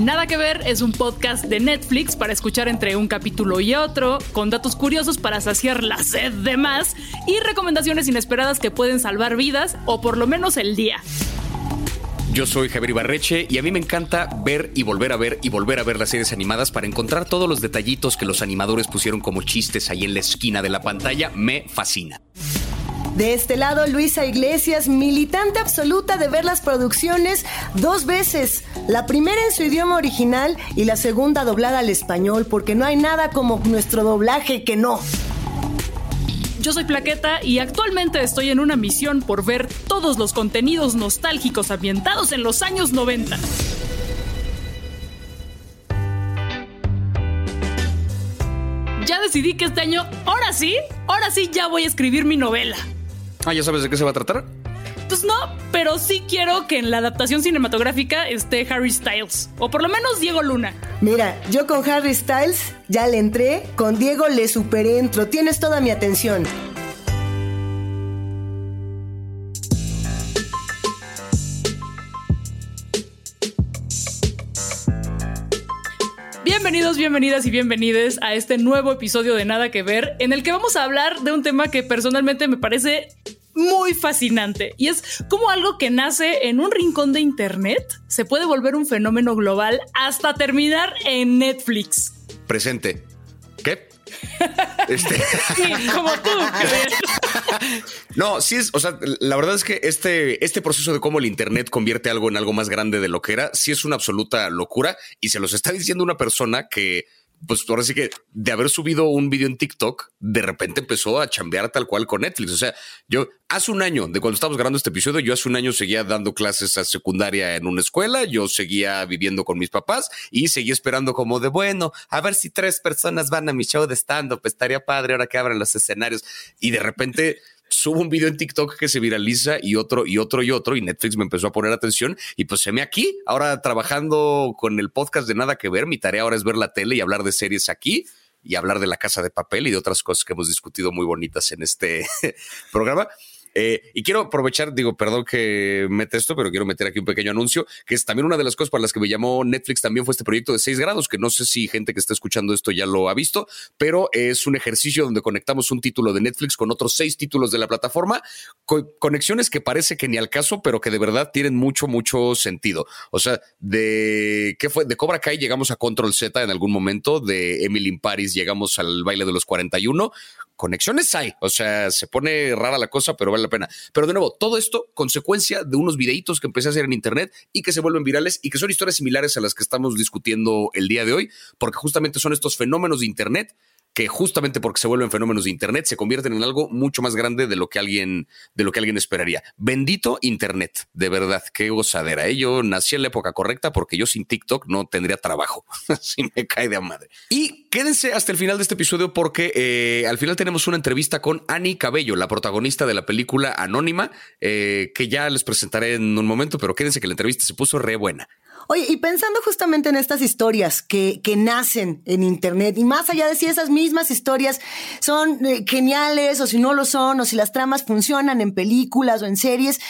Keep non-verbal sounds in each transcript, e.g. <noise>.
Nada que ver es un podcast de Netflix para escuchar entre un capítulo y otro, con datos curiosos para saciar la sed de más y recomendaciones inesperadas que pueden salvar vidas o por lo menos el día. Yo soy Javier Ibarreche y a mí me encanta ver y volver a ver y volver a ver las series animadas para encontrar todos los detallitos que los animadores pusieron como chistes ahí en la esquina de la pantalla. Me fascina. De este lado, Luisa Iglesias, militante absoluta de ver las producciones dos veces. La primera en su idioma original y la segunda doblada al español, porque no hay nada como nuestro doblaje que no. Yo soy Plaqueta y actualmente estoy en una misión por ver todos los contenidos nostálgicos ambientados en los años 90. Ya decidí que este año, ahora sí, ahora sí ya voy a escribir mi novela. Ah, ¿ya sabes de qué se va a tratar? Pues no, pero sí quiero que en la adaptación cinematográfica esté Harry Styles, o por lo menos Diego Luna. Mira, yo con Harry Styles ya le entré, con Diego le superentro, tienes toda mi atención. Bienvenidos, bienvenidas y bienvenides a este nuevo episodio de Nada que Ver, en el que vamos a hablar de un tema que personalmente me parece muy fascinante y es como algo que nace en un rincón de internet se puede volver un fenómeno global hasta terminar en Netflix. Presente. ¿Qué? <laughs> Este. Sí, como tú. no, sí es, o sea, la verdad es que este, este proceso de cómo el Internet convierte algo en algo más grande de lo que era, sí es una absoluta locura y se los está diciendo una persona que pues ahora sí que de haber subido un video en TikTok, de repente empezó a chambear tal cual con Netflix. O sea, yo hace un año, de cuando estábamos grabando este episodio, yo hace un año seguía dando clases a secundaria en una escuela, yo seguía viviendo con mis papás y seguía esperando como de, bueno, a ver si tres personas van a mi show de stand-up, estaría padre ahora que abran los escenarios. Y de repente subo un video en TikTok que se viraliza y otro y otro y otro y Netflix me empezó a poner atención y pues se me aquí, ahora trabajando con el podcast de Nada que Ver, mi tarea ahora es ver la tele y hablar de series aquí y hablar de la casa de papel y de otras cosas que hemos discutido muy bonitas en este <laughs> programa. Eh, y quiero aprovechar, digo, perdón que mete esto, pero quiero meter aquí un pequeño anuncio, que es también una de las cosas para las que me llamó Netflix, también fue este proyecto de 6 grados, que no sé si gente que está escuchando esto ya lo ha visto, pero es un ejercicio donde conectamos un título de Netflix con otros seis títulos de la plataforma, conexiones que parece que ni al caso, pero que de verdad tienen mucho, mucho sentido. O sea, de qué fue, de Cobra Kai llegamos a Control Z en algún momento, de Emily in Paris llegamos al baile de los 41 conexiones hay. O sea, se pone rara la cosa, pero vale la pena. Pero de nuevo, todo esto consecuencia de unos videitos que empecé a hacer en internet y que se vuelven virales y que son historias similares a las que estamos discutiendo el día de hoy, porque justamente son estos fenómenos de internet que justamente porque se vuelven fenómenos de internet se convierten en algo mucho más grande de lo que alguien de lo que alguien esperaría. Bendito internet, de verdad, qué gozadera. ¿eh? Yo nací en la época correcta porque yo sin TikTok no tendría trabajo. <laughs> Así me cae de madre. Y quédense hasta el final de este episodio porque eh, al final tenemos una entrevista con Annie Cabello, la protagonista de la película Anónima, eh, que ya les presentaré en un momento, pero quédense que la entrevista se puso re buena. Oye, y pensando justamente en estas historias que, que nacen en Internet, y más allá de si esas mismas historias son eh, geniales o si no lo son, o si las tramas funcionan en películas o en series,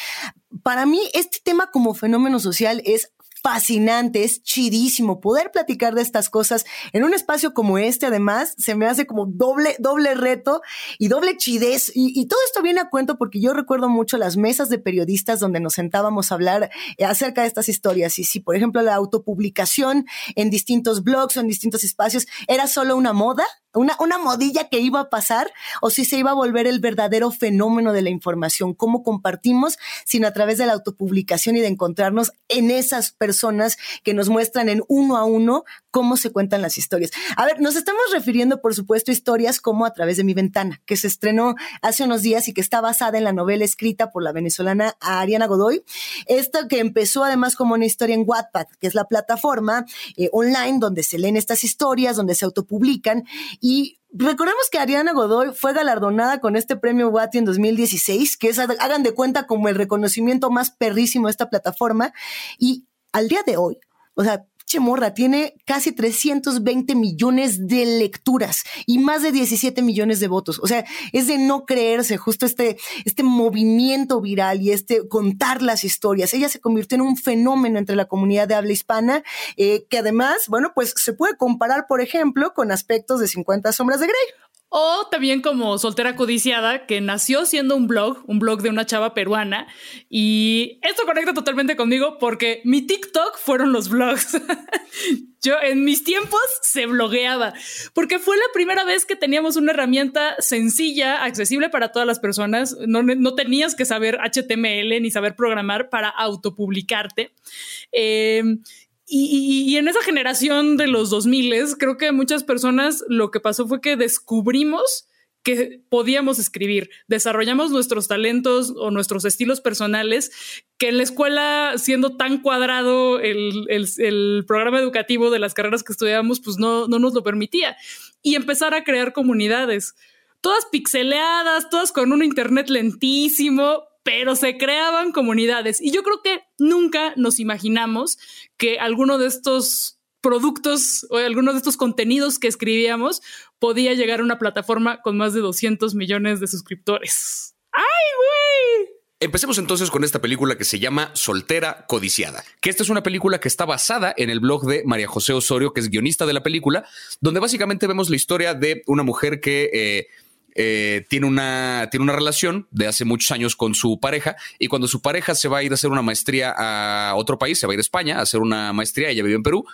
para mí este tema como fenómeno social es fascinante, es chidísimo poder platicar de estas cosas en un espacio como este. Además, se me hace como doble, doble reto y doble chidez. Y, todo esto viene a cuento porque yo recuerdo mucho las mesas de periodistas donde nos sentábamos a hablar acerca de estas historias. Y si, por ejemplo, la autopublicación en distintos blogs o en distintos espacios era solo una moda, una, una modilla que iba a pasar o si se iba a volver el verdadero fenómeno de la información, cómo compartimos, sino a través de la autopublicación y de encontrarnos en esas personas que nos muestran en uno a uno cómo se cuentan las historias. A ver, nos estamos refiriendo, por supuesto, a historias como A través de mi ventana, que se estrenó hace unos días y que está basada en la novela escrita por la venezolana Ariana Godoy. Esta que empezó además como una historia en Wattpad, que es la plataforma eh, online donde se leen estas historias, donde se autopublican y Recordemos que Ariana Godoy fue galardonada con este premio Watty en 2016, que es, hagan de cuenta, como el reconocimiento más perrísimo de esta plataforma. Y al día de hoy, o sea, morra tiene casi 320 millones de lecturas y más de 17 millones de votos. O sea, es de no creerse justo este, este movimiento viral y este contar las historias. Ella se convirtió en un fenómeno entre la comunidad de habla hispana, eh, que además, bueno, pues se puede comparar, por ejemplo, con aspectos de 50 sombras de Grey. O también como Soltera Codiciada, que nació siendo un blog, un blog de una chava peruana. Y esto conecta totalmente conmigo porque mi TikTok fueron los blogs. <laughs> Yo en mis tiempos se blogueaba porque fue la primera vez que teníamos una herramienta sencilla, accesible para todas las personas. No, no tenías que saber HTML ni saber programar para autopublicarte. Eh, y, en esa generación de los 2000 creo que muchas personas lo que pasó fue que descubrimos que podíamos escribir, desarrollamos nuestros talentos o nuestros estilos personales, que en la escuela, siendo tan cuadrado el, el, programa educativo de las carreras que estudiábamos, pues no, no nos lo permitía. Y empezar a crear comunidades, todas pixeleadas, todas con un internet lentísimo, pero se creaban comunidades. Y yo creo que nunca nos imaginamos que alguno de estos productos o algunos de estos contenidos que escribíamos podía llegar a una plataforma con más de 200 millones de suscriptores. ¡Ay, güey! Empecemos entonces con esta película que se llama Soltera Codiciada, que esta es una película que está basada en el blog de María José Osorio, que es guionista de la película, donde básicamente vemos la historia de una mujer que... Eh, eh, tiene, una, tiene una relación de hace muchos años con su pareja y cuando su pareja se va a ir a hacer una maestría a otro país, se va a ir a España a hacer una maestría, ella vive en Perú,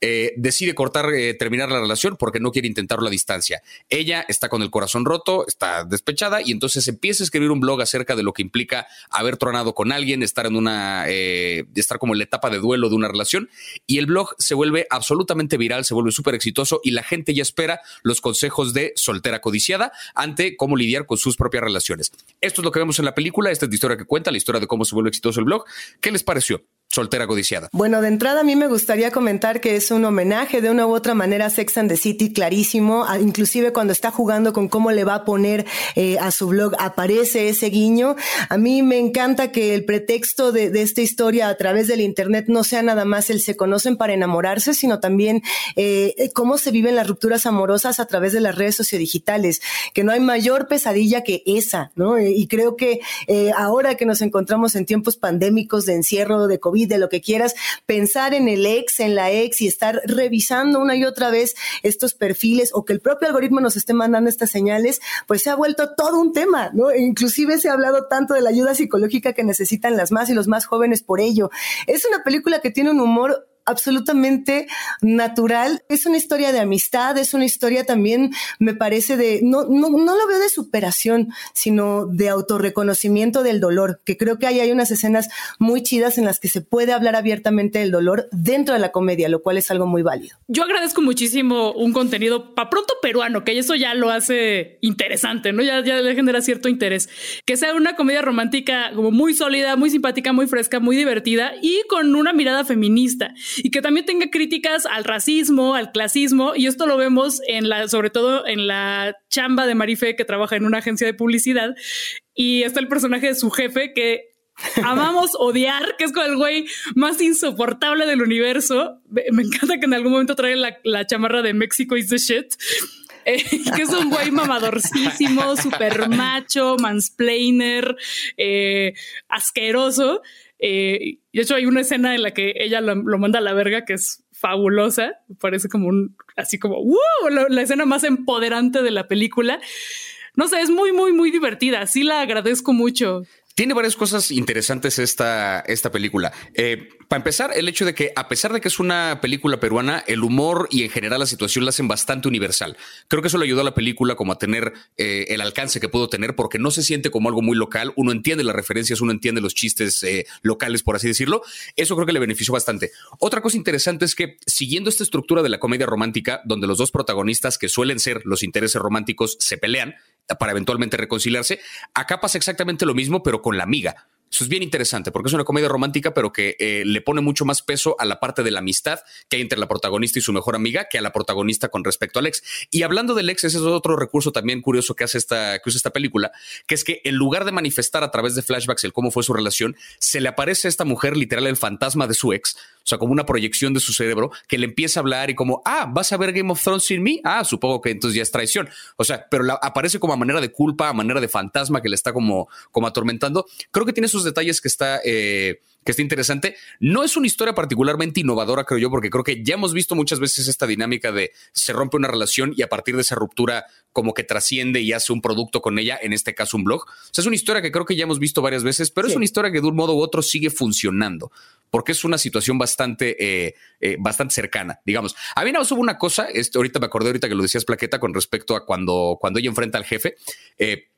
eh, decide cortar, eh, terminar la relación porque no quiere intentarlo a distancia. Ella está con el corazón roto, está despechada y entonces empieza a escribir un blog acerca de lo que implica haber tronado con alguien, estar en una, eh, estar como en la etapa de duelo de una relación y el blog se vuelve absolutamente viral, se vuelve súper exitoso y la gente ya espera los consejos de soltera codiciada ante cómo lidiar con sus propias relaciones. Esto es lo que vemos en la película, esta es la historia que cuenta, la historia de cómo se vuelve exitoso el blog. ¿Qué les pareció? Soltera codiciada. Bueno, de entrada a mí me gustaría comentar que es un homenaje de una u otra manera a Sex and the City, clarísimo. inclusive cuando está jugando con cómo le va a poner eh, a su blog, aparece ese guiño. A mí me encanta que el pretexto de, esta historia a través del Internet no sea nada más el se conocen para enamorarse, sino también eh, cómo se viven las rupturas amorosas a través de las redes sociodigitales, que no hay mayor pesadilla que esa, ¿no? Y creo que eh, ahora que nos encontramos en tiempos pandémicos de encierro, de COVID, de lo que quieras, pensar en el ex, en la ex y estar revisando una y otra vez estos perfiles o que el propio algoritmo nos esté mandando estas señales, pues se ha vuelto todo un tema, ¿no? E inclusive se ha hablado tanto de la ayuda psicológica que necesitan las más y los más jóvenes por ello. Es una película que tiene un humor absolutamente natural. Es una historia de amistad, es una historia también, me parece, de, no, no, no lo veo de superación, sino de autorreconocimiento del dolor, que creo que ahí hay unas escenas muy chidas en las que se puede hablar abiertamente del dolor dentro de la comedia, lo cual es algo muy válido. Yo agradezco muchísimo un contenido para pronto peruano, que eso ya lo hace interesante, ¿no? Ya, ya le genera cierto interés. Que sea una comedia romántica como muy sólida, muy simpática, muy fresca, muy divertida y con una mirada feminista y que también tenga críticas al racismo, al clasismo, y esto lo vemos en la, sobre todo en la chamba de Marife que trabaja en una agencia de publicidad, y está el personaje de su jefe que amamos <laughs> odiar, que es con el güey más insoportable del universo. Me encanta que en algún momento trae la, chamarra de México is the shit. Eh, <laughs> que es un güey mamadorcísimo, <laughs> super macho, mansplainer, eh, asqueroso. Eh, de hecho, hay una escena en la que ella lo, manda a la verga que es fabulosa. Parece como un, así como, la, escena más empoderante de la película. No sé, es muy, muy, muy divertida. Sí la agradezco mucho. Tiene varias cosas interesantes esta, esta película. Eh, para empezar, el hecho de que, a pesar de que es una película peruana, el humor y en general la situación la hacen bastante universal. Creo que eso le ayudó a la película como a tener eh, el alcance que pudo tener, porque no se siente como algo muy local. Uno entiende las referencias, uno entiende los chistes eh, locales, por así decirlo. Eso creo que le benefició bastante. Otra cosa interesante es que, siguiendo esta estructura de la comedia romántica, donde los dos protagonistas, que suelen ser los intereses románticos, se pelean, para eventualmente reconciliarse. Acá pasa exactamente lo mismo, pero con la amiga. Eso es bien interesante porque es una comedia romántica, pero que eh, le pone mucho más peso a la parte de la amistad que hay entre la protagonista y su mejor amiga que a la protagonista con respecto al ex. Y hablando del ex, ese es otro recurso también curioso que hace esta, que usa esta película, que es que en lugar de manifestar a través de flashbacks el cómo fue su relación, se le aparece a esta mujer literal el fantasma de su ex sea, como una proyección de su cerebro que le empieza a hablar y como, ah, vas a ver Game of Thrones sin mí. Ah, supongo que entonces ya es traición. O sea, pero aparece como a manera de culpa, a manera de fantasma que le está como, como atormentando. Creo que tiene esos detalles que está. Eh, que está interesante. No es una historia particularmente innovadora, creo yo, porque creo que ya hemos visto muchas veces esta dinámica de se rompe una relación y a partir de esa ruptura como que trasciende y hace un producto con ella, en este caso un blog. O sea, es una historia que creo que ya hemos visto varias veces, pero es una historia que de un modo u otro sigue funcionando, porque es una situación bastante, eh, eh, bastante cercana, digamos. A mí no hubo una cosa, este, ahorita me acordé, ahorita que lo decías, Plaqueta, con respecto a cuando, cuando ella enfrenta al jefe. Eh,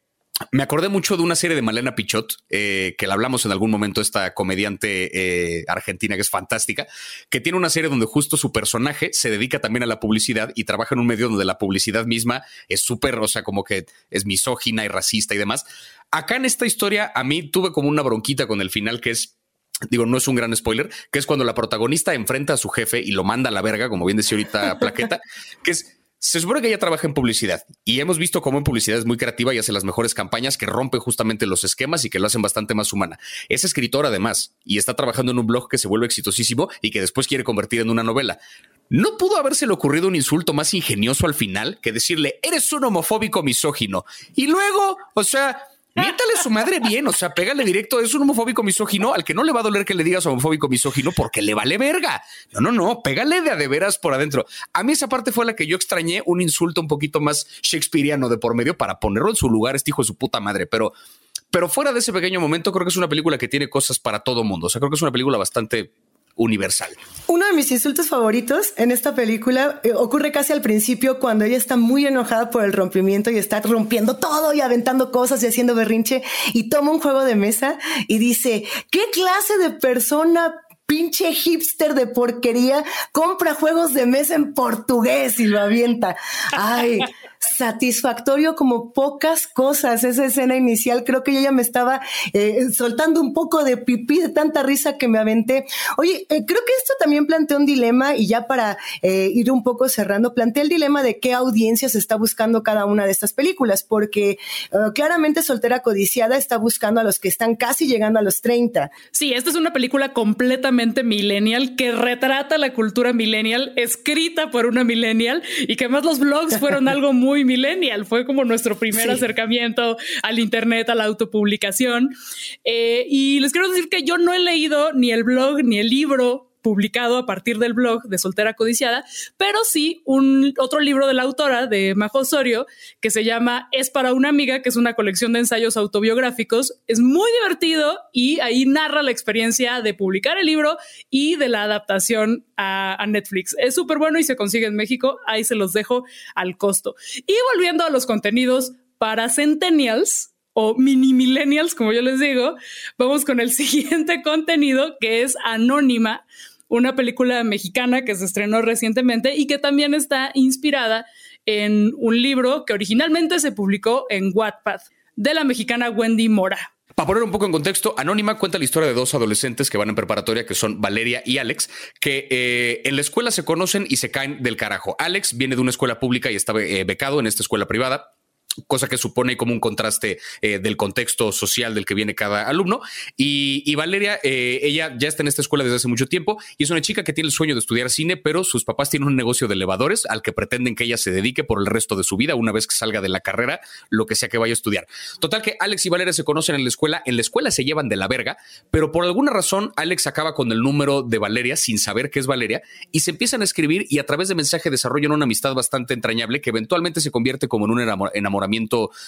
me acordé mucho de una serie de Malena Pichot, eh, que la hablamos en algún momento, esta comediante eh, argentina que es fantástica, que tiene una serie donde justo su personaje se dedica también a la publicidad y trabaja en un medio donde la publicidad misma es súper, o sea, como que es misógina y racista y demás. Acá en esta historia, a mí tuve como una bronquita con el final que es digo, no es un gran spoiler, que es cuando la protagonista enfrenta a su jefe y lo manda a la verga, como bien decía ahorita Plaqueta, <laughs> que es se supone que ella trabaja en publicidad y hemos visto cómo en publicidad es muy creativa y hace las mejores campañas que rompen justamente los esquemas y que lo hacen bastante más humana. Es escritora además y está trabajando en un blog que se vuelve exitosísimo y que después quiere convertir en una novela. ¿No pudo habérsele ocurrido un insulto más ingenioso al final que decirle, eres un homofóbico misógino? Y luego, o sea, Miéntale su madre bien, o sea, pégale directo. Es un homofóbico misógino al que no le va a doler que le digas homofóbico misógino porque le vale verga. No, no, no, pégale de a de veras por adentro. A mí esa parte fue la que yo extrañé, un insulto un poquito más shakespeariano de por medio para ponerlo en su lugar, este hijo de su puta madre. Pero, pero fuera de ese pequeño momento, creo que es una película que tiene cosas para todo mundo. O sea, creo que es una película bastante universal. Uno de mis insultos favoritos en esta película eh, ocurre casi al principio cuando ella está muy enojada por el rompimiento y está rompiendo todo y aventando cosas y haciendo berrinche y toma un juego de mesa y dice, ¿qué clase de persona pinche hipster de porquería compra juegos de mesa en portugués y lo avienta? Ay, <laughs> satisfactorio como pocas cosas. Esa escena inicial, creo que yo ya me estaba eh, soltando un poco de pipí de tanta risa que me aventé. Oye, eh, creo que esto también plantea un dilema y ya para eh, ir un poco cerrando, plantea el dilema de qué audiencia se está buscando cada una de estas películas, porque claramente Soltera Codiciada está buscando a los que están casi llegando a los 30. Sí, esta es una película completamente millennial que retrata la cultura millennial, escrita por una millennial y que además los blogs fueron <laughs> algo muy muy millennial, fue como nuestro primer acercamiento al Internet, a la autopublicación. Eh, y les quiero decir que yo no he leído ni el blog ni el libro publicado a partir del blog de Soltera Codiciada, pero sí un otro libro de la autora, de Majo Osorio, que se llama Es para una amiga, que es una colección de ensayos autobiográficos. Es muy divertido y ahí narra la experiencia de publicar el libro y de la adaptación a, a Netflix. Es súper bueno y se consigue en México. Ahí se los dejo al costo. Y volviendo a los contenidos para centennials, o mini millennials, como yo les digo, vamos con el <laughs> siguiente contenido que es Anónima, una película mexicana que se estrenó recientemente y que también está inspirada en un libro que originalmente se publicó en Wattpad de la mexicana Wendy Mora. Para poner un poco en contexto, Anónima cuenta la historia de dos adolescentes que van en preparatoria, que son Valeria y Alex, que eh, en la escuela se conocen y se caen del carajo. Alex viene de una escuela pública y está eh, becado en esta escuela privada cosa que supone como un contraste eh, del contexto social del que viene cada alumno. Y, Valeria, eh, ella ya está en esta escuela desde hace mucho tiempo y es una chica que tiene el sueño de estudiar cine, pero sus papás tienen un negocio de elevadores al que pretenden que ella se dedique por el resto de su vida, una vez que salga de la carrera, lo que sea que vaya a estudiar. Total que Alex y Valeria se conocen en la escuela, en la escuela se llevan de la verga, pero por alguna razón Alex acaba con el número de Valeria sin saber qué es Valeria y se empiezan a escribir y a través de mensaje desarrollan una amistad bastante entrañable que eventualmente se convierte como en un enamoramiento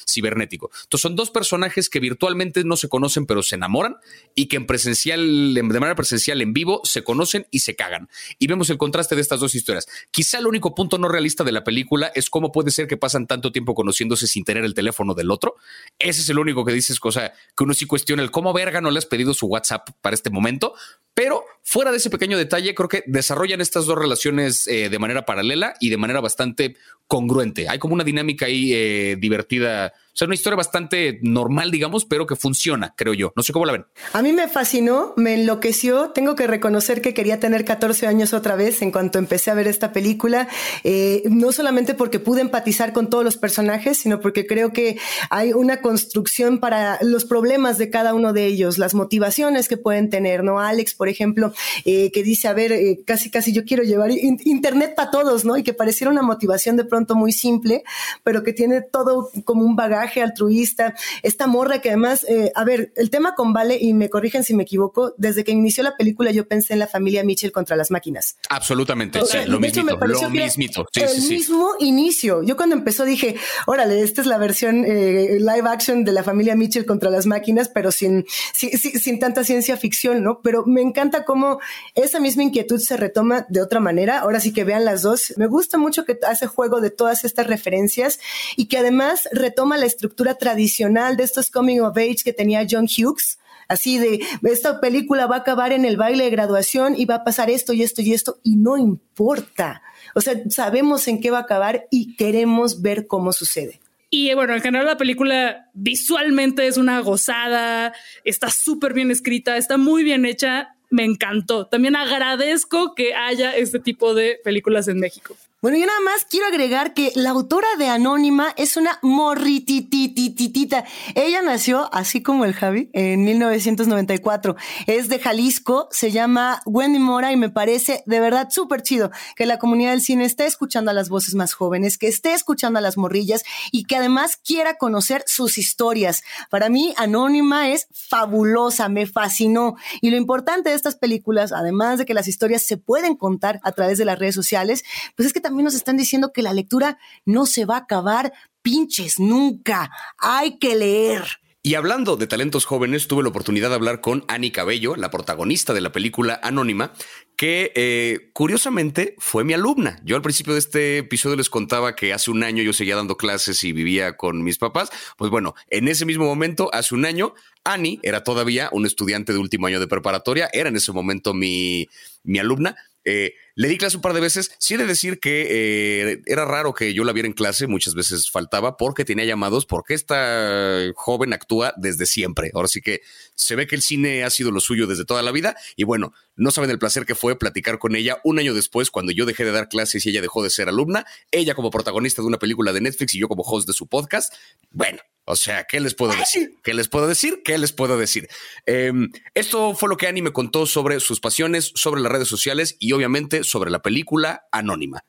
cibernético. Entonces son dos personajes que virtualmente no se conocen pero se enamoran y que en presencial, de manera presencial en vivo se conocen y se cagan. Y vemos el contraste de estas dos historias. Quizá el único punto no realista de la película es cómo puede ser que pasan tanto tiempo conociéndose sin tener el teléfono del otro. Ese es el único que dices, cosa que uno sí cuestiona el cómo verga no le has pedido su WhatsApp para este momento. Pero fuera de ese pequeño detalle, creo que desarrollan estas dos relaciones eh, de manera paralela y de manera bastante congruente. Hay como una dinámica ahí eh, divertida O sea, una historia bastante normal, digamos, pero que funciona, creo yo. No sé cómo la ven. A mí me fascinó, me enloqueció. Tengo que reconocer que quería tener 14 años otra vez en cuanto empecé a ver esta película. Eh, no solamente porque pude empatizar con todos los personajes, sino porque creo que hay una construcción para los problemas de cada uno de ellos, las motivaciones que pueden tener, ¿no? Alex, por ejemplo, eh, que dice, a ver, eh, casi, casi yo quiero llevar internet para todos, ¿no? Y que pareciera una motivación de pronto muy simple, pero que tiene todo como un bagaje altruista. Esta morra que además, eh, a ver, el tema con Vale, y me corrigen si me equivoco, desde que inició la película yo pensé en la familia Mitchell contra las máquinas. Absolutamente, sí, lo mismito, lo mismito. el mismo inicio. Yo cuando empezó dije, órale, esta es la versión eh, live action de la familia Mitchell contra las máquinas, pero sin, sin, sin tanta ciencia ficción, ¿no? Pero me encanta cómo esa misma inquietud se retoma de otra manera. Ahora sí que vean las dos. Me gusta mucho que hace juego de todas estas referencias y que además retoma la estructura tradicional de estos coming of age que tenía John Hughes así de esta película va a acabar en el baile de graduación y va a pasar esto y esto y esto y no importa. O sea, sabemos en qué va a acabar y queremos ver cómo sucede. Y bueno, en general la película visualmente es una gozada, está súper bien escrita, está muy bien hecha, me encantó. También agradezco que haya este tipo de películas en México. Bueno, yo nada más quiero agregar que la autora de Anónima es una morrititititita. Ella nació, así como el Javi, en 1994. Es de Jalisco, se llama Wendy Mora y me parece de verdad súper chido que la comunidad del cine esté escuchando a las voces más jóvenes, que esté escuchando a las morrillas y que además quiera conocer sus historias. Para mí, Anónima es fabulosa, me fascinó. Y lo importante de estas películas, además de que las historias se pueden contar a través de las redes sociales, pues es que también nos están diciendo que la lectura no se va a acabar, pinches, nunca. Hay que leer. Y hablando de talentos jóvenes, tuve la oportunidad de hablar con Annie Cabello, la protagonista de la película Anónima, que eh, curiosamente fue mi alumna. Yo al principio de este episodio les contaba que hace un año yo seguía dando clases y vivía con mis papás. Pues bueno, en ese mismo momento, hace un año, Annie era todavía un estudiante de último año de preparatoria, era en ese momento mi, mi alumna, eh, le di clase un par de veces. Sí de decir que eh, era raro que yo la viera en clase, muchas veces faltaba porque tenía llamados, porque esta joven actúa desde siempre. Ahora sí que se ve que el cine ha sido lo suyo desde toda la vida. Y bueno, no saben el placer que fue platicar con ella un año después, cuando yo dejé de dar clases y ella dejó de ser alumna. Ella como protagonista de una película de Netflix y yo como host de su podcast. Bueno, o sea, ¿qué les puedo decir? ¿Qué les puedo decir? ¿Qué les puedo decir? Em, esto fue lo que Annie me contó sobre sus pasiones, sobre las redes sociales y obviamente sobre la película Anónima.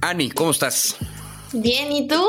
Annie, ¿cómo estás? Bien, ¿y tú?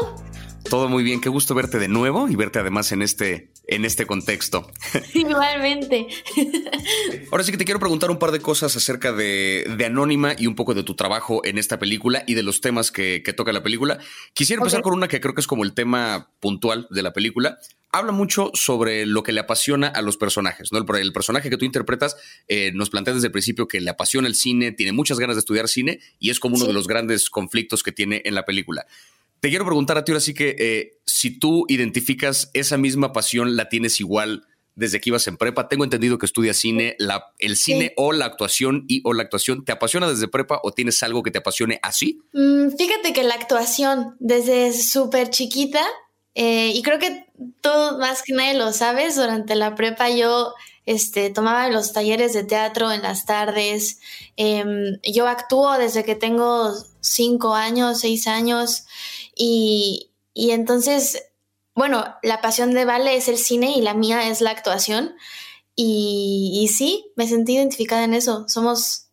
Todo muy bien, qué gusto verte de nuevo y verte además en este, en este contexto. <laughs> Igualmente. <laughs> Ahora sí que te quiero preguntar un par de cosas acerca de, Anónima y un poco de tu trabajo en esta película y de los temas que, toca la película. Quisiera empezar con una que creo que es como el tema puntual de la película. Habla mucho sobre lo que le apasiona a los personajes, ¿no? El, personaje que tú interpretas eh, nos plantea desde el principio que le apasiona el cine, tiene muchas ganas de estudiar cine y es como uno de los grandes conflictos que tiene en la película. Te quiero preguntar a ti ahora sí que eh, si tú identificas esa misma pasión, la tienes igual desde que ibas en prepa. Tengo entendido que estudias cine, la, el cine o la actuación y o la actuación, ¿te apasiona desde prepa o tienes algo que te apasione así? Mm, fíjate que la actuación desde súper chiquita, eh, y creo que tú más que nadie lo sabes, durante la prepa yo este, tomaba los talleres de teatro en las tardes. Em, yo actúo desde que tengo cinco años, seis años. Y, entonces, bueno, la pasión de Vale es el cine y la mía es la actuación. Y, sí, me sentí identificada en eso. Somos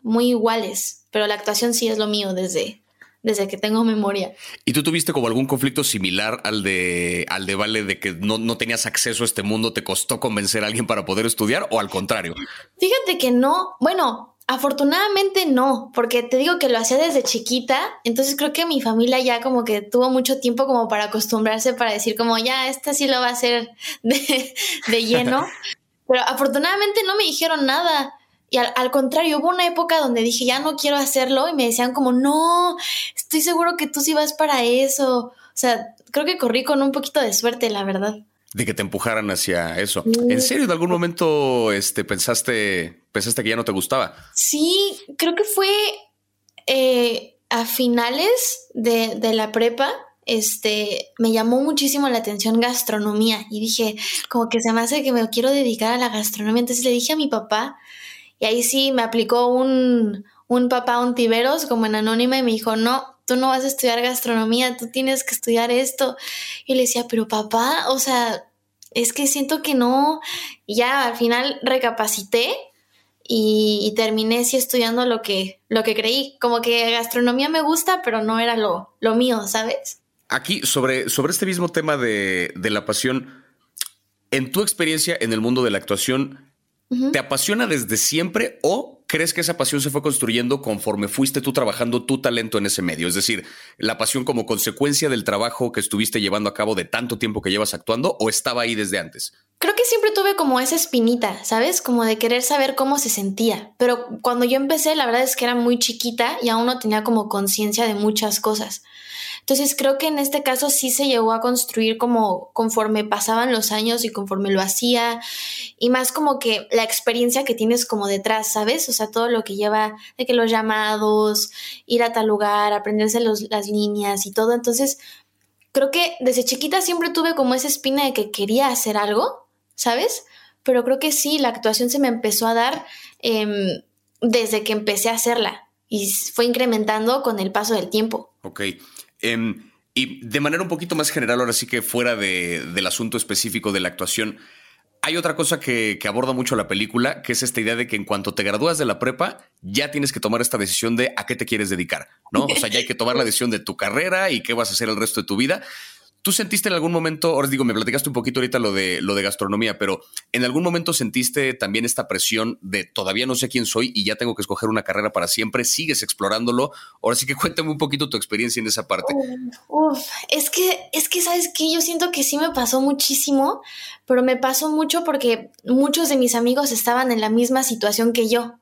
muy iguales, pero la actuación sí es lo mío desde, desde que tengo memoria. ¿Y tú tuviste como algún conflicto similar al de, al de Vale, de que no, no, tenías acceso a este mundo? ¿Te costó convencer a alguien para poder estudiar o al contrario? Fíjate que no. Bueno, Afortunadamente no, porque te digo que lo hacía desde chiquita, entonces creo que mi familia ya como que tuvo mucho tiempo como para acostumbrarse, para decir como ya, esta sí lo va a hacer <laughs> de, lleno, <laughs> pero afortunadamente no me dijeron nada. Y al, contrario, hubo una época donde dije, ya no quiero hacerlo y me decían como, no, estoy seguro que tú sí vas para eso. O sea, creo que corrí con un poquito de suerte, la verdad. De que te empujaran hacia eso. ¿En serio, de algún momento este, pensaste pensaste que ya no te gustaba. Sí, creo que fue eh, a finales de, de la prepa este, me llamó muchísimo la atención gastronomía y dije, como que se me hace que me quiero dedicar a la gastronomía. Entonces le dije a mi papá y ahí sí me aplicó un, un papá, un tiberos, como en anónima y me dijo, no, tú no vas a estudiar gastronomía, tú tienes que estudiar esto. Y le decía, pero papá, o sea, es que siento que no. Y ya al final recapacité y, terminé sí estudiando lo que, lo que creí. Como que gastronomía me gusta, pero no era lo, lo mío, ¿sabes? Aquí, sobre, sobre este mismo tema de, la pasión, en tu experiencia en el mundo de la actuación, ¿te apasiona desde siempre o crees que esa pasión se fue construyendo conforme fuiste tú trabajando tu talento en ese medio? Es decir, la pasión como consecuencia del trabajo que estuviste llevando a cabo de tanto tiempo que llevas actuando o estaba ahí desde antes? Creo siempre tuve como esa espinita, ¿sabes? Como de querer saber cómo se sentía. Pero cuando yo empecé, la verdad es que era muy chiquita y aún no tenía como conciencia de muchas cosas. Entonces creo que en este caso sí se llegó a construir como conforme pasaban los años y conforme lo hacía y más como que la experiencia que tienes como detrás, ¿sabes? O sea, todo lo que lleva de que los llamados, ir a tal lugar, aprenderse las líneas y todo. Entonces creo que desde chiquita siempre tuve como esa espina de que quería hacer algo, ¿sabes? Pero creo que sí, la actuación se me empezó a dar em, desde que empecé a hacerla y fue incrementando con el paso del tiempo. Ok. Em, y de manera un poquito más general, ahora sí que fuera del asunto específico de la actuación, hay otra cosa que, aborda mucho la película, que es esta idea de que en cuanto te gradúas de la prepa, ya tienes que tomar esta decisión de a qué te quieres dedicar, ¿no? O sea, ya hay que tomar la <laughs> decisión de tu carrera y qué vas a hacer el resto de tu vida. ¿Tú sentiste en algún momento, ahora digo, me platicaste un poquito ahorita lo de, lo de gastronomía, pero en algún momento sentiste también esta presión de todavía no sé quién soy y ya tengo que escoger una carrera para siempre? ¿Sigues explorándolo? Ahora sí que cuéntame un poquito tu experiencia en esa parte. Uf, es que, es que, ¿sabes qué? Yo siento que sí me pasó muchísimo, pero me pasó mucho porque muchos de mis amigos estaban en la misma situación que yo.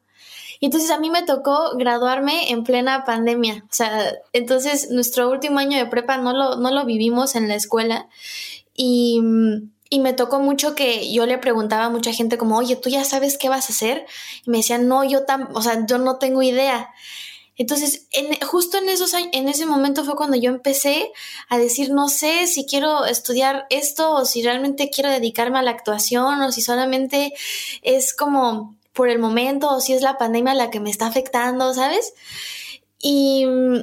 Y entonces a mí me tocó graduarme en plena pandemia. O sea, entonces nuestro último año de prepa no lo, no lo vivimos en la escuela. Y, y me tocó mucho que yo le preguntaba a mucha gente como, oye, ¿tú ya sabes qué vas a hacer? Y me decían, no, yo tam o sea, yo no tengo idea. Entonces, en, justo en, esos, en ese momento fue cuando yo empecé a decir, no sé si quiero estudiar esto o si realmente quiero dedicarme a la actuación o si solamente es como por el momento o si es la pandemia la que me está afectando, ¿sabes? Y mm,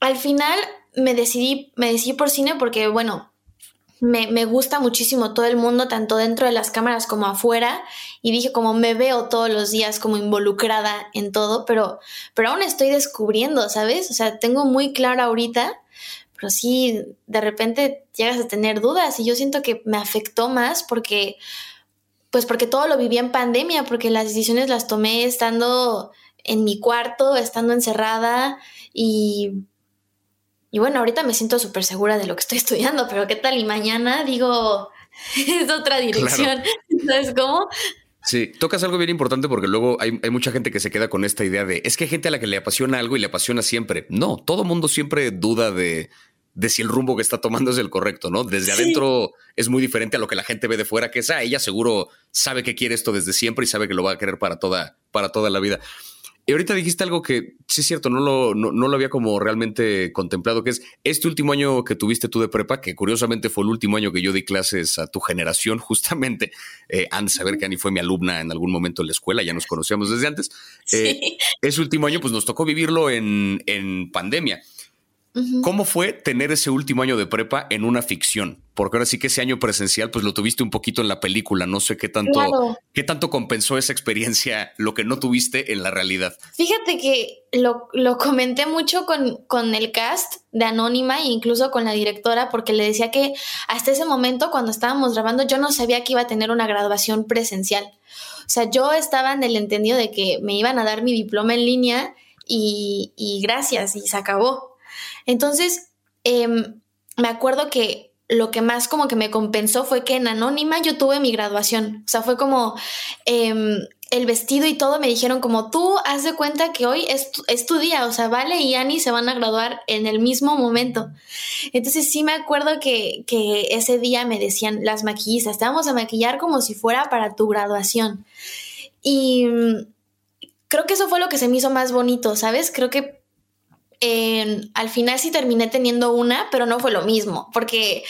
al final me decidí, me decidí por cine porque, bueno, me, me, gusta muchísimo todo el mundo, tanto dentro de las cámaras como afuera, y dije como me veo todos los días como involucrada en todo, pero, pero aún estoy descubriendo, ¿sabes? O sea, tengo muy claro ahorita, pero sí, de repente llegas a tener dudas y yo siento que me afectó más porque pues porque todo lo viví en pandemia, porque las decisiones las tomé estando en mi cuarto, estando encerrada y, y bueno, ahorita me siento súper segura de lo que estoy <laughs> estudiando, pero ¿qué tal? Y mañana digo, <laughs> es otra dirección, <laughs> ¿sabes cómo? Sí, tocas algo bien importante porque luego hay, hay, mucha gente que se queda con esta idea de es que hay gente a la que le apasiona algo y le apasiona siempre. No, todo mundo siempre duda de de si el rumbo que está tomando es el correcto, ¿no? Desde adentro es muy diferente a lo que la gente ve de fuera, que es, ah, ella seguro sabe que quiere esto desde siempre y sabe que lo va a querer para toda, para toda la vida. Y ahorita dijiste algo que sí es cierto, no lo, no, lo había como realmente contemplado, que es este último año que tuviste tú de prepa, que curiosamente fue el último año que yo di clases a tu generación, <laughs> justamente, eh, antes de saber que Ani fue mi alumna en algún momento en la escuela, ya nos conocíamos desde antes. Eh, ese último año, pues nos tocó vivirlo en, en pandemia. ¿Cómo fue tener ese último año de prepa en una ficción? Porque ahora sí que ese año presencial, pues lo tuviste un poquito en la película. No sé qué tanto, qué tanto compensó esa experiencia, lo que no tuviste en la realidad. Fíjate que lo, comenté mucho con, con, el cast de Anónima e incluso con la directora, porque le decía que hasta ese momento, cuando estábamos grabando, yo no sabía que iba a tener una graduación presencial. O sea, yo estaba en el entendido de que me iban a dar mi diploma en línea y, y gracias, y se acabó. Entonces, em, me acuerdo que lo que más como que me compensó fue que en Anónima yo tuve mi graduación. O sea, fue como em, el vestido y todo me dijeron como tú haz de cuenta que hoy es, tu día. O sea, Vale y Ani se van a graduar en el mismo momento. Entonces sí me acuerdo que, que ese día me decían las maquillistas, te vamos a maquillar como si fuera para tu graduación. Y mm, creo que eso fue lo que se me hizo más bonito, ¿sabes? Creo que al final sí terminé teniendo una, pero no fue lo mismo, porque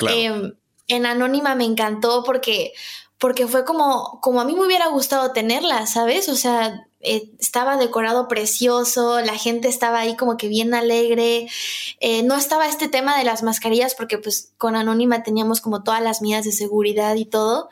em, en Anónima me encantó porque, porque fue como, como a mí me hubiera gustado tenerla, ¿sabes? O sea, eh, estaba decorado precioso, la gente estaba ahí como que bien alegre, eh, no estaba este tema de las mascarillas porque pues con Anónima teníamos como todas las medidas de seguridad y todo.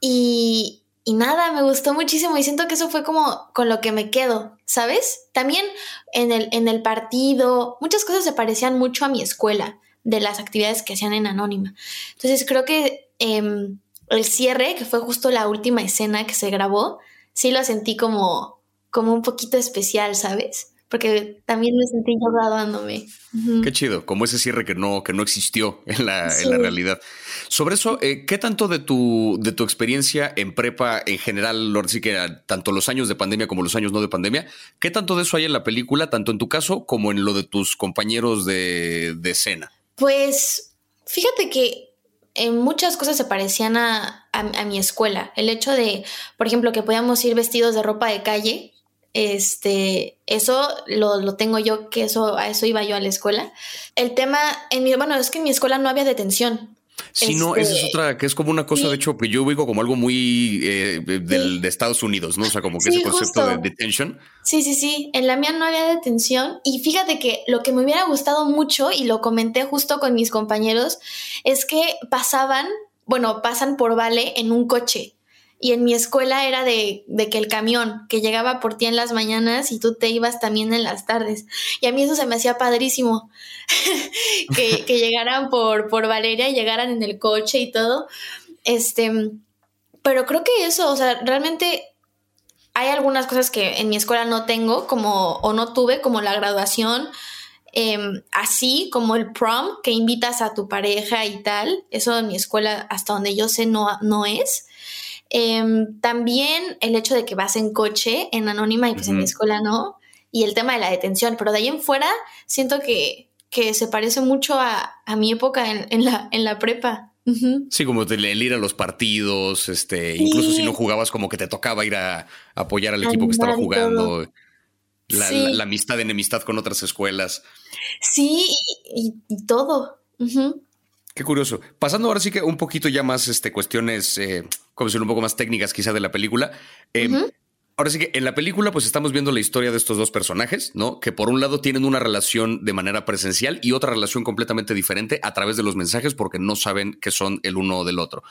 Y, y nada, me gustó muchísimo y siento que eso fue como con lo que me quedo, ¿sabes? También en el, en el partido, muchas cosas se parecían mucho a mi escuela, de las actividades que hacían en Anónima. Entonces creo que em, el cierre, que fue justo la última escena que se grabó, sí lo sentí como, como un poquito especial, ¿sabes? Porque también me sentí yo graduándome. Qué chido, como ese cierre que no, que no existió en la, en la realidad. Sobre eso, eh, ¿qué tanto de tu, de tu experiencia en prepa en general, sí que tanto los años de pandemia como los años no de pandemia, qué tanto de eso hay en la película, tanto en tu caso como en lo de tus compañeros de, de escena? Pues fíjate que en muchas cosas se parecían a, a, mi escuela. El hecho de, por ejemplo, que podíamos ir vestidos de ropa de calle, este, eso lo, tengo yo, que eso, a eso iba yo a la escuela. El tema, en mi, bueno, es que en mi escuela no había detención. Sí, no, esa es este, otra, que es como una cosa, de hecho, que yo ubico como algo muy eh, del, de Estados Unidos, ¿no? O sea, como que ese concepto de detention. Sí, sí, sí. En la mía no había detención. Y fíjate que lo que me hubiera gustado mucho, y lo comenté justo con mis compañeros, es que pasaban, bueno, pasan por Vale en un coche y en mi escuela era de, que el camión que llegaba por ti en las mañanas y tú te ibas también en las tardes. Y a mí eso se me hacía padrísimo, <laughs> que, llegaran por, por Valeria y llegaran en el coche y todo. Este, pero creo que eso, o sea, realmente hay algunas cosas que en mi escuela no tengo, como, o no tuve, como la graduación, em, así como el prom, que invitas a tu pareja y tal. Eso en mi escuela, hasta donde yo sé, no, no es. Em, también el hecho de que vas en coche en Anónima y pues en mi escuela no. Y el tema de la detención. Pero de ahí en fuera siento que, que se parece mucho a, mi época en, la, en la prepa. Sí, como el ir a los partidos, este, incluso si no jugabas, como que te tocaba ir a, apoyar al equipo que estaba jugando. La, amistad, enemistad con otras escuelas. Sí, y, todo. Qué curioso. Pasando ahora sí que un poquito ya más este, cuestiones, eh, como decir, un poco más técnicas quizá de la película. Eh, ahora sí que en la película pues estamos viendo la historia de estos dos personajes, ¿no? Que por un lado tienen una relación de manera presencial y otra relación completamente diferente a través de los mensajes porque no saben que son el uno del otro.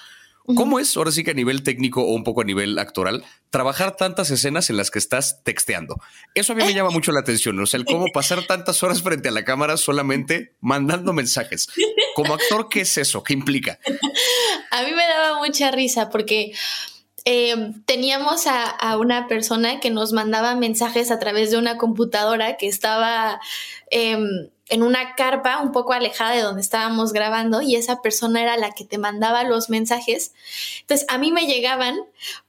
¿Cómo es, ahora sí que a nivel técnico o un poco a nivel actoral, trabajar tantas escenas en las que estás texteando? Eso a mí me llama mucho la atención, o sea, el cómo pasar tantas horas frente a la cámara solamente mandando mensajes. Como actor, ¿qué es eso? ¿Qué implica? A mí me daba mucha risa porque... Eh, teníamos a, una persona que nos mandaba mensajes a través de una computadora que estaba em, en una carpa un poco alejada de donde estábamos grabando y esa persona era la que te mandaba los mensajes. Entonces a mí me llegaban,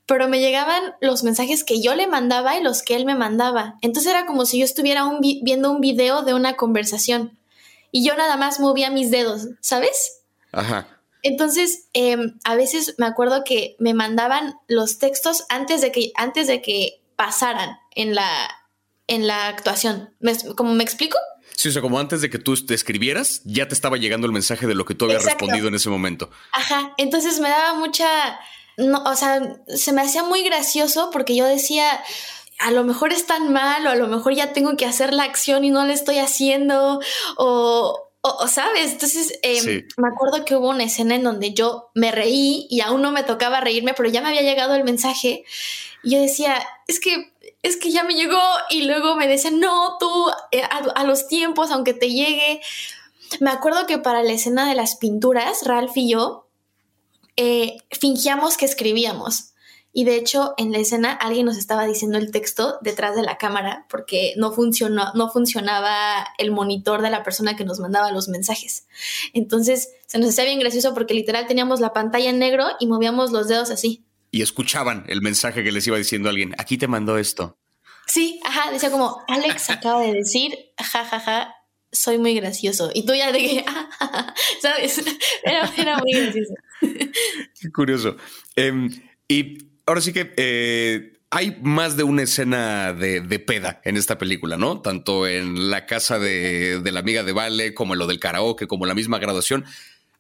pero me llegaban los mensajes que yo le mandaba y los que él me mandaba. Entonces era como si yo estuviera viendo un video de una conversación y yo nada más movía mis dedos, ¿sabes? Ajá. Entonces, em, a veces me acuerdo que me mandaban los textos antes de que, antes de que pasaran en la, en la actuación. ¿Me, ¿Cómo me explico? Sí, o sea, como antes de que tú te escribieras, ya te estaba llegando el mensaje de lo que tú habías respondido en ese momento. Ajá, entonces me daba mucha, no, o sea, se me hacía muy gracioso porque yo decía, a lo mejor es tan mal o a lo mejor ya tengo que hacer la acción y no la estoy haciendo o, o, sabes, entonces em, me acuerdo que hubo una escena en donde yo me reí y aún no me tocaba reírme, pero ya me había llegado el mensaje y yo decía, es que es que ya me llegó y luego me decían, no, tú eh, a, los tiempos, aunque te llegue. Me acuerdo que para la escena de las pinturas, Ralph y yo eh, fingíamos que escribíamos. Y de hecho, en la escena alguien nos estaba diciendo el texto detrás de la cámara porque no, funcionó, no funcionaba el monitor de la persona que nos mandaba los mensajes. Entonces se nos hacía bien gracioso porque literal teníamos la pantalla en negro y movíamos los dedos así y escuchaban el mensaje que les iba diciendo alguien. Aquí te mandó esto. Sí, ajá, decía como, Alex acaba de decir, jajaja, soy muy gracioso. Y tú ya de que, <laughs> ¿sabes? <laughs> Era, muy gracioso. <laughs> Qué curioso. Em, y ahora sí que eh, hay más de una escena de, peda en esta película, ¿no? Tanto en la casa de, la amiga de Vale, como en lo del karaoke, como la misma graduación.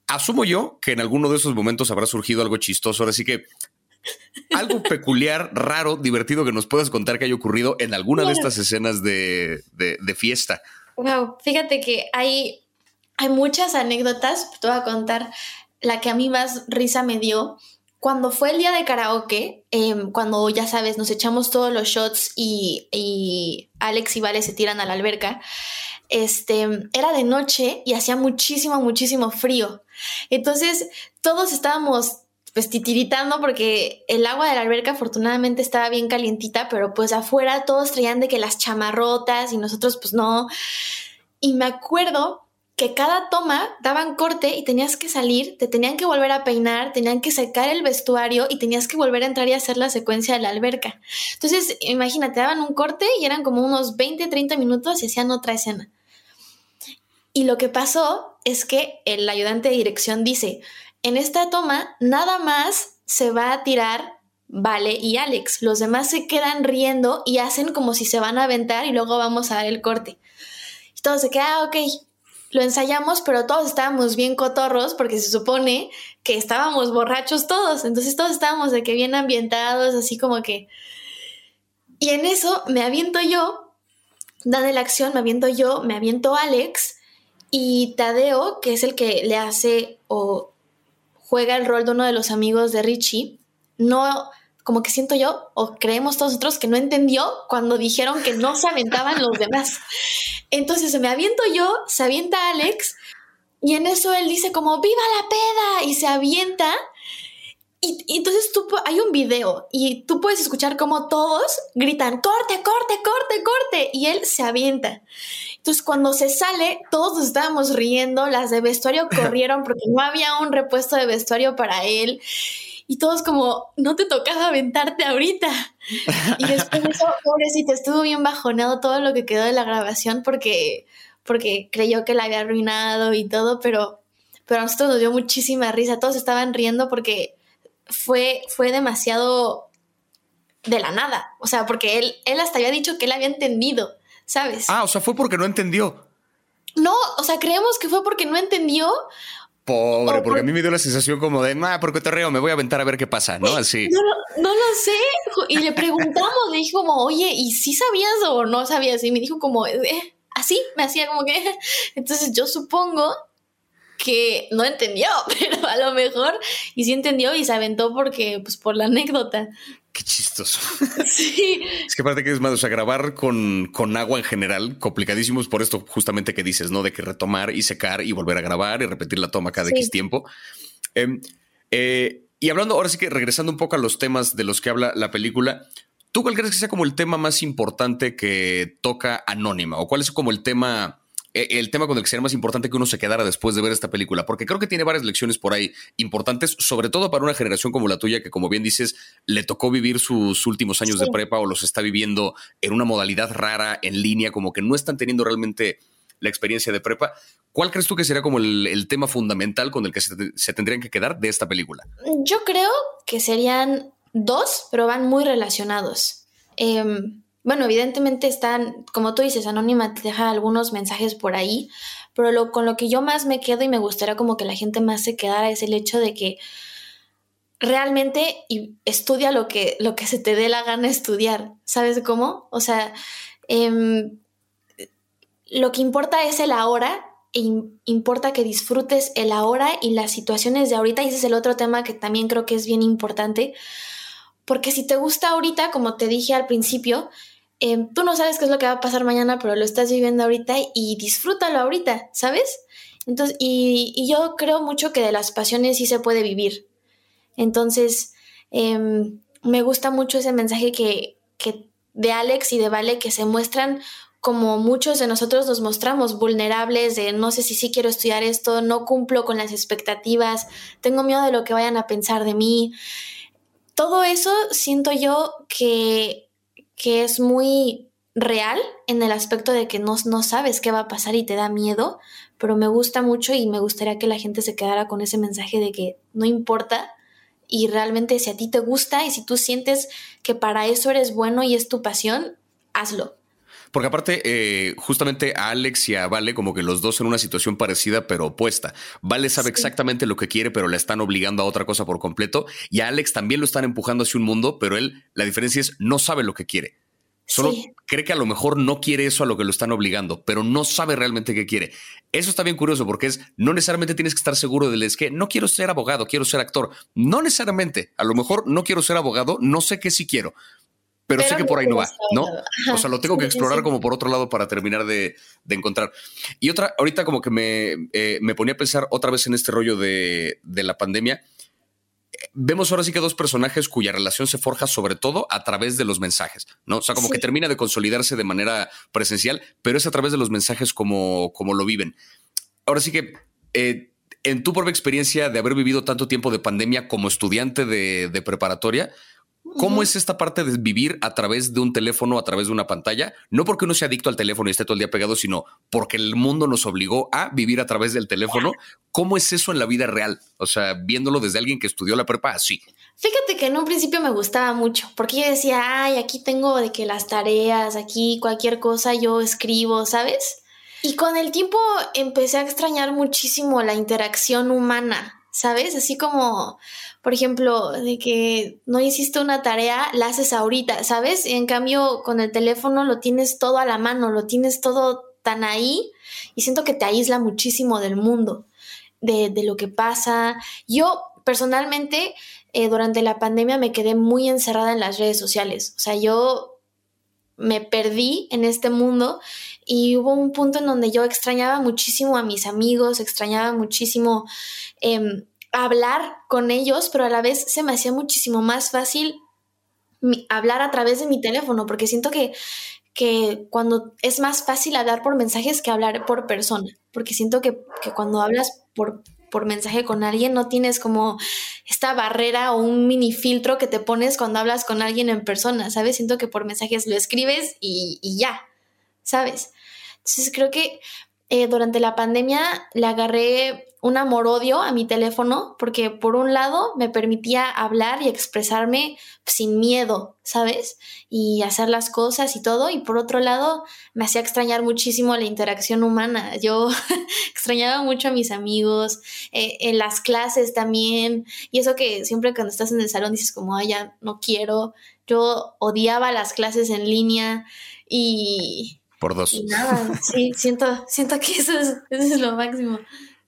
Asumo yo que en alguno de esos momentos habrá surgido algo chistoso. Ahora sí que algo peculiar, raro, divertido que nos puedas contar que haya ocurrido en alguna de estas escenas de, fiesta. Wow, fíjate que hay, hay muchas anécdotas. Te voy a contar la que a mí más risa me dio cuando fue el día de karaoke, em, cuando ya sabes, nos echamos todos los shots y, Alex y Vale se tiran a la alberca, este, era de noche y hacía muchísimo, muchísimo frío. Entonces, todos estábamos pues titiritando porque el agua de la alberca afortunadamente estaba bien calientita, pero pues afuera todos traían de que las chamarrotas y nosotros pues no. Y me acuerdo que cada toma daban corte y tenías que salir, te tenían que volver a peinar, tenían que secar el vestuario y tenías que volver a entrar y hacer la secuencia de la alberca. Entonces, imagínate, daban un corte y eran como unos 20, 30 minutos y hacían otra escena. Y lo que pasó es que el ayudante de dirección dice, en esta toma nada más se va a tirar Vale y Alex. Los demás se quedan riendo y hacen como si se van a aventar y luego vamos a dar el corte. Y todo se queda, ah, ok, lo ensayamos, pero todos estábamos bien cotorros porque se supone que estábamos borrachos todos. Entonces todos estábamos de que bien ambientados, así como que... Y en eso me aviento yo, dan la acción, me aviento yo, me aviento Alex y Tadeo, que es el que le hace o juega el rol de uno de los amigos de Richie, no como que siento yo, o creemos todos nosotros, que no entendió cuando dijeron que no se aventaban los demás. Entonces se me aviento yo, se avienta Alex, y en eso él dice como, ¡viva la peda! Y se avienta. Y, entonces tú, hay un video y tú puedes escuchar como todos gritan, corte, corte, corte, corte. Y él se avienta. Entonces cuando se sale, todos estábamos riendo, las de vestuario <laughs> corrieron porque no había un repuesto de vestuario para él y todos como, no te tocaba aventarte ahorita. Y después de eso, <laughs> pobrecito, estuvo bien bajoneado todo lo que quedó de la grabación porque, porque creyó que la había arruinado y todo, pero, pero a nosotros nos dio muchísima risa. Todos estaban riendo porque fue, fue demasiado de la nada. O sea, porque él, él hasta había dicho que él había entendido, ¿sabes? Ah, o sea, fue porque no entendió. No, o sea, creemos que fue porque no entendió Pobre, porque a mí me dio la sensación como de, ah, porque te reo, me voy a aventar a ver qué pasa, ¿no? Así. No, no, lo sé. Y le preguntamos, le dijo como, oye, ¿y si sabías o no sabías? Y me dijo como, eh, así, me hacía como que. <laughs> Entonces yo supongo que no entendió, <laughs> pero a lo mejor y sí entendió y se aventó porque, pues, por la anécdota. Qué chistoso. <laughs> <laughs> Sí. Es que aparte que es más, o sea, grabar con, con agua en general, complicadísimos por esto justamente que dices, ¿no? De que retomar y secar y volver a grabar y repetir la toma cada X tiempo. Em, eh, y hablando, ahora sí que regresando un poco a los temas de los que habla la película, ¿tú cuál crees que sea como el tema más importante que toca Anónima? ¿O cuál es como el tema el tema con el que sería más importante que uno se quedara después de ver esta película, porque creo que tiene varias lecciones por ahí importantes, sobre todo para una generación como la tuya, que como bien dices, le tocó vivir sus últimos años de prepa o los está viviendo en una modalidad rara, en línea, como que no están teniendo realmente la experiencia de prepa. ¿Cuál crees tú que sería como el, tema fundamental con el que se, tendrían que quedar de esta película? Yo creo que serían dos, pero van muy relacionados. Em, bueno, evidentemente están, como tú dices, Anónima te deja algunos mensajes por ahí, pero lo, con lo que yo más me quedo y me gustaría como que la gente más se quedara es el hecho de que realmente estudia lo que, lo que se te dé la gana estudiar, ¿sabes cómo? O sea, em, lo que importa es el ahora e importa que disfrutes el ahora y las situaciones de ahorita, y ese es el otro tema que también creo que es bien importante, porque si te gusta ahorita, como te dije al principio, Em, tú no sabes qué es lo que va a pasar mañana, pero lo estás viviendo ahorita y disfrútalo ahorita, ¿sabes? Entonces, y, yo creo mucho que de las pasiones sí se puede vivir. Entonces, em, me gusta mucho ese mensaje que, que de Alex y de Vale que se muestran como muchos de nosotros nos mostramos vulnerables de no sé si sí quiero estudiar esto, no cumplo con las expectativas, tengo miedo de lo que vayan a pensar de mí. Todo eso siento yo que que es muy real en el aspecto de que no, no sabes qué va a pasar y te da miedo, pero me gusta mucho y me gustaría que la gente se quedara con ese mensaje de que no importa y realmente si a ti te gusta y si tú sientes que para eso eres bueno y es tu pasión, hazlo. Porque aparte, eh, justamente a Alex y a Vale, como que los dos en una situación parecida pero opuesta. Vale sabe exactamente lo que quiere, pero le están obligando a otra cosa por completo. Y a Alex también lo están empujando hacia un mundo, pero él, la diferencia es, no sabe lo que quiere. Solo cree que a lo mejor no quiere eso a lo que lo están obligando, pero no sabe realmente qué quiere. Eso está bien curioso porque es, no necesariamente tienes que estar seguro de es que no quiero ser abogado, quiero ser actor. No necesariamente. A lo mejor no quiero ser abogado, no sé qué sí quiero pero, sé que por ahí no va, ¿no? o sea, lo tengo que explorar como por otro lado para terminar de, encontrar. Y otra, ahorita como que me, eh, me, ponía a pensar otra vez en este rollo de, la pandemia. Vemos ahora sí que dos personajes cuya relación se forja sobre todo a través de los mensajes, ¿no? O sea, como que termina de consolidarse de manera presencial, pero es a través de los mensajes como, como lo viven. Ahora sí que eh, en tu propia experiencia de haber vivido tanto tiempo de pandemia como estudiante de, de preparatoria, ¿Cómo es esta parte de vivir a través de un teléfono, a través de una pantalla? No porque uno sea adicto al teléfono y esté todo el día pegado, sino porque el mundo nos obligó a vivir a través del teléfono. ¿Cómo es eso en la vida real? O sea, viéndolo desde alguien que estudió la prepa así. Fíjate que en un principio me gustaba mucho, porque yo decía, ay, aquí tengo de que las tareas, aquí cualquier cosa yo escribo, ¿sabes? Y con el tiempo empecé a extrañar muchísimo la interacción humana, ¿sabes? Así como, por ejemplo, de que no hiciste una tarea, la haces ahorita, ¿sabes? En cambio, con el teléfono lo tienes todo a la mano, lo tienes todo tan ahí y siento que te aísla muchísimo del mundo, de, lo que pasa. Yo personalmente, eh, durante la pandemia me quedé muy encerrada en las redes sociales, o sea, yo me perdí en este mundo y hubo un punto en donde yo extrañaba muchísimo a mis amigos, extrañaba muchísimo em, hablar con ellos, pero a la vez se me hacía muchísimo más fácil hablar a través de mi teléfono, porque siento que, que cuando es más fácil hablar por mensajes que hablar por persona, porque siento que, que cuando hablas por, por mensaje con alguien no tienes como esta barrera o un mini filtro que te pones cuando hablas con alguien en persona, ¿sabes? Siento que por mensajes lo escribes y, y ya, ¿sabes? Entonces creo que eh, durante la pandemia le agarré un amor-odio a mi teléfono porque por un lado me permitía hablar y expresarme sin miedo, ¿sabes? Y hacer las cosas y todo. Y por otro lado me hacía extrañar muchísimo la interacción humana. Yo <laughs> extrañaba mucho a mis amigos, eh, en las clases también. Y eso que siempre cuando estás en el salón dices como, ay, ya no quiero. Yo odiaba las clases en línea y por dos. Y nada, sí, siento, siento que eso es, eso es lo máximo.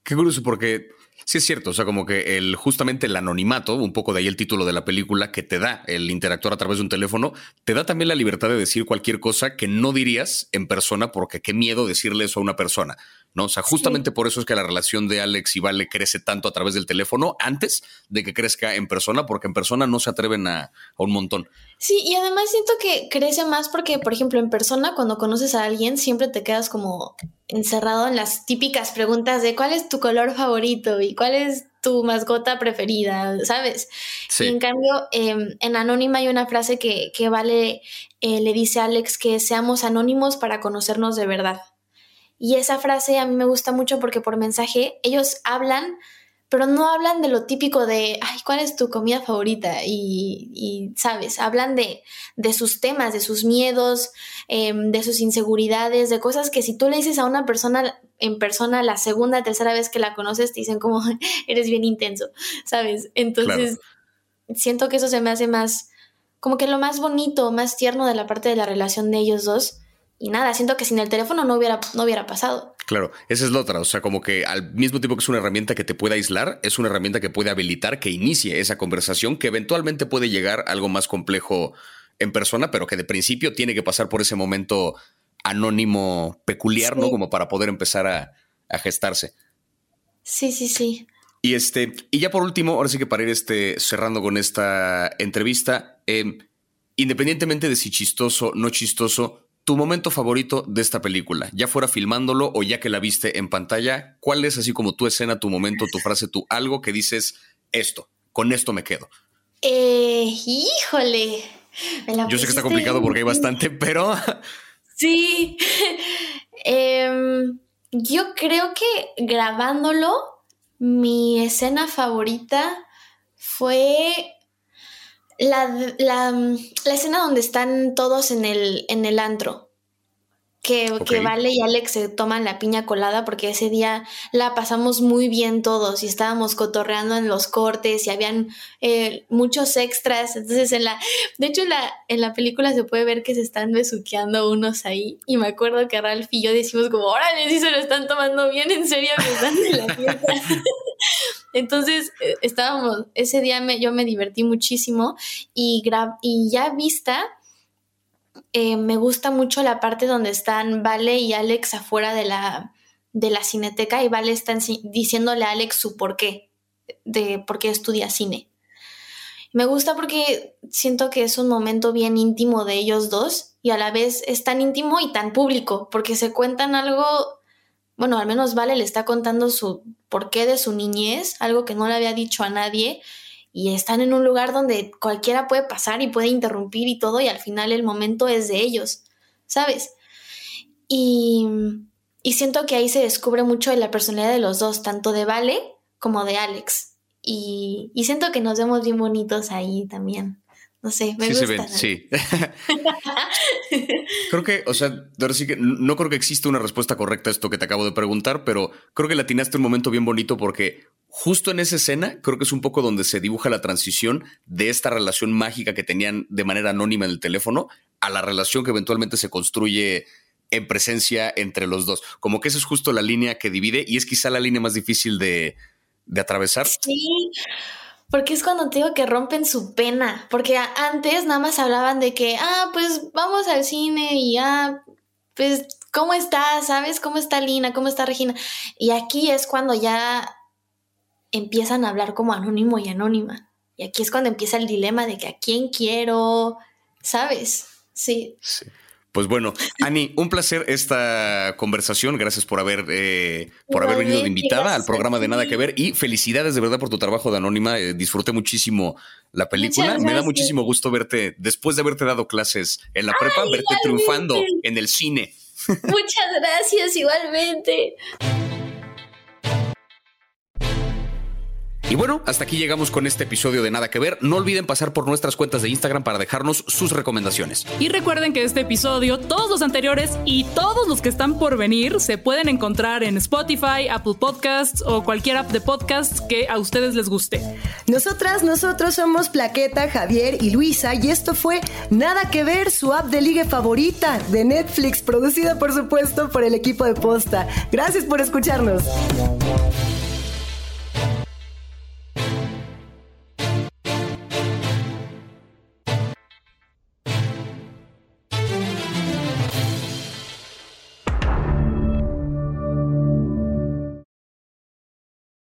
Qué curioso, porque sí es cierto, o sea, como que el justamente el anonimato, un poco de ahí el título de la película, que te da el interactuar a través de un teléfono, te da también la libertad de decir cualquier cosa que no dirías en persona, porque qué miedo decirle eso a una persona. ¿No? O sea, justamente por eso es que la relación de Alex y Vale crece tanto a través del teléfono antes de que crezca en persona, porque en persona no se atreven a, un montón. Sí, y además siento que crece más porque, por ejemplo, en persona, cuando conoces a alguien, siempre te quedas como encerrado en las típicas preguntas de cuál es tu color favorito y cuál es tu mascota preferida, ¿sabes? Y en cambio, em, en Anónima hay una frase que, Vale eh, le dice a Alex que seamos anónimos para conocernos de verdad. Y esa frase a mí me gusta mucho porque por mensaje ellos hablan, pero no hablan de lo típico de, ay, ¿cuál es tu comida favorita? Y, ¿sabes? Hablan de, de, sus temas, de sus miedos, em, de sus inseguridades, de cosas que si tú le dices a una persona en persona la segunda, tercera vez que la conoces, te dicen como, <laughs> eres bien intenso, ¿sabes? Entonces, siento que eso se me hace más, como que lo más bonito, más tierno de la parte de la relación de ellos dos y nada, siento que sin el teléfono no hubiera, no hubiera pasado. Claro, esa es la otra. O sea, como que al mismo tiempo que es una herramienta que te puede aislar, es una herramienta que puede habilitar que inicie esa conversación que eventualmente puede llegar a algo más complejo en persona, pero que de principio tiene que pasar por ese momento anónimo peculiar, ¿no? Como para poder empezar a, gestarse. Sí, sí, sí. Y este, y ya por último, ahora sí que para ir este, cerrando con esta entrevista, em, independientemente de si chistoso, no chistoso, tu momento favorito de esta película, ya fuera filmándolo o ya que la viste en pantalla, ¿cuál es así como tu escena, tu momento, tu frase, tu algo que dices esto, con esto me quedo? Eh, híjole. Yo sé que está complicado porque hay bastante, pero... Sí. <laughs> Em, yo creo que grabándolo, mi escena favorita fue la, la, la, escena donde están todos en el, en el antro que, que, Vale y Alex se toman la piña colada porque ese día la pasamos muy bien todos y estábamos cotorreando en los cortes y habían eh, muchos extras. Entonces, en la, de hecho, en la, en la película se puede ver que se están besuqueando unos ahí. Y me acuerdo que Ralph y yo decimos como, órale, sí se lo están tomando bien, en serio, me están en la fiesta. <laughs> <laughs> Entonces, eh, estábamos, ese día yo me divertí muchísimo y, y ya vista eh, me gusta mucho la parte donde están Vale y Alex afuera de la, de la cineteca y Vale está diciéndole a Alex su por qué, de por qué estudia cine. Me gusta porque siento que es un momento bien íntimo de ellos dos y a la vez es tan íntimo y tan público porque se cuentan algo, bueno, al menos Vale le está contando su porqué de su niñez, algo que no le había dicho a nadie y están en un lugar donde cualquiera puede pasar y puede interrumpir y todo y al final el momento es de ellos, ¿sabes? Y, y siento que ahí se descubre mucho de la personalidad de los dos, tanto de Vale como de Alex. Y, y siento que nos vemos bien bonitos ahí también. No sé, me sí gusta. sí. <laughs> creo que, o sea, ahora sí que no creo que exista una respuesta correcta a esto que te acabo de preguntar, pero creo que latinaste un momento bien bonito porque justo en esa escena creo que es un poco donde se dibuja la transición de esta relación mágica que tenían de manera anónima en el teléfono a la relación que eventualmente se construye en presencia entre los dos. Como que esa es justo la línea que divide y es quizá la línea más difícil de, de atravesar. Sí, porque es cuando te digo que rompen su pena, porque antes nada más hablaban de que, ah, pues vamos al cine y ah, pues, ¿cómo está? ¿Sabes? ¿Cómo está Lina? ¿Cómo está Regina? Y aquí es cuando ya empiezan a hablar como anónimo y anónima. Y aquí es cuando empieza el dilema de que a quién quiero, ¿sabes? Sí. sí. Pues bueno, Ani, un placer esta conversación. Gracias por haber, eh, por haber venido de invitada al programa de Nada que Ver y felicidades de verdad por tu trabajo de Anónima. Eh, disfruté muchísimo la película. Me da muchísimo gusto verte, después de haberte dado clases en la prepa, verte triunfando en el cine. Muchas gracias, igualmente. Y bueno, hasta aquí llegamos con este episodio de Nada que Ver. No olviden pasar por nuestras cuentas de Instagram para dejarnos sus recomendaciones. Y recuerden que este episodio, todos los anteriores y todos los que están por venir se pueden encontrar en Spotify, Apple Podcasts o cualquier app de podcast que a ustedes les guste. Nosotras, nosotros somos Plaqueta, Javier y Luisa y esto fue Nada que Ver, su app de ligue favorita de Netflix, producida por supuesto por el equipo de Posta. Gracias por escucharnos.